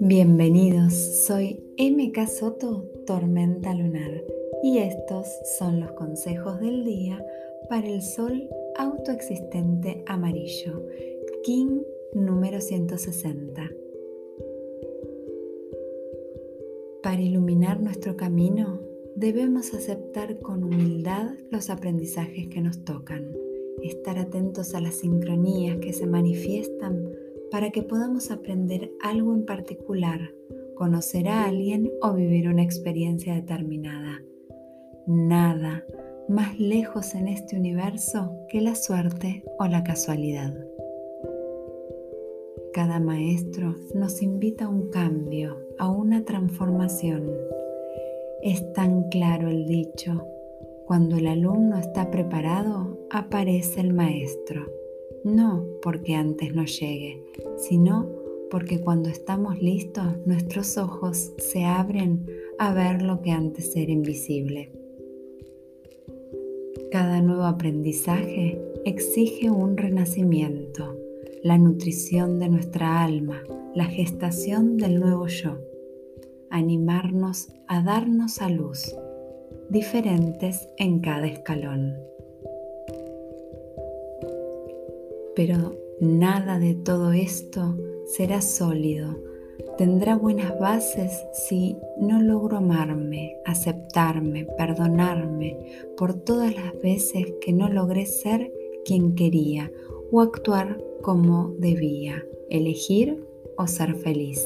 Bienvenidos, soy MK Soto, Tormenta Lunar, y estos son los consejos del día para el Sol autoexistente amarillo, King número 160. Para iluminar nuestro camino, debemos aceptar con humildad los aprendizajes que nos tocan, estar atentos a las sincronías que se manifiestan para que podamos aprender algo en particular, conocer a alguien o vivir una experiencia determinada. Nada más lejos en este universo que la suerte o la casualidad. Cada maestro nos invita a un cambio, a una transformación. Es tan claro el dicho, cuando el alumno está preparado, aparece el maestro no porque antes no llegue, sino porque cuando estamos listos nuestros ojos se abren a ver lo que antes era invisible. Cada nuevo aprendizaje exige un renacimiento, la nutrición de nuestra alma, la gestación del nuevo yo, animarnos a darnos a luz, diferentes en cada escalón. Pero nada de todo esto será sólido. Tendrá buenas bases si no logro amarme, aceptarme, perdonarme por todas las veces que no logré ser quien quería o actuar como debía, elegir o ser feliz.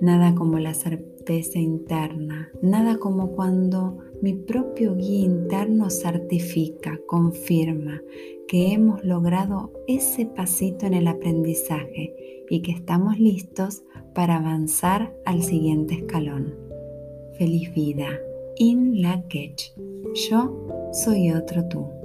Nada como la certeza interna, nada como cuando mi propio guía interno certifica, confirma que hemos logrado ese pasito en el aprendizaje y que estamos listos para avanzar al siguiente escalón. Feliz vida. In la Yo soy otro tú.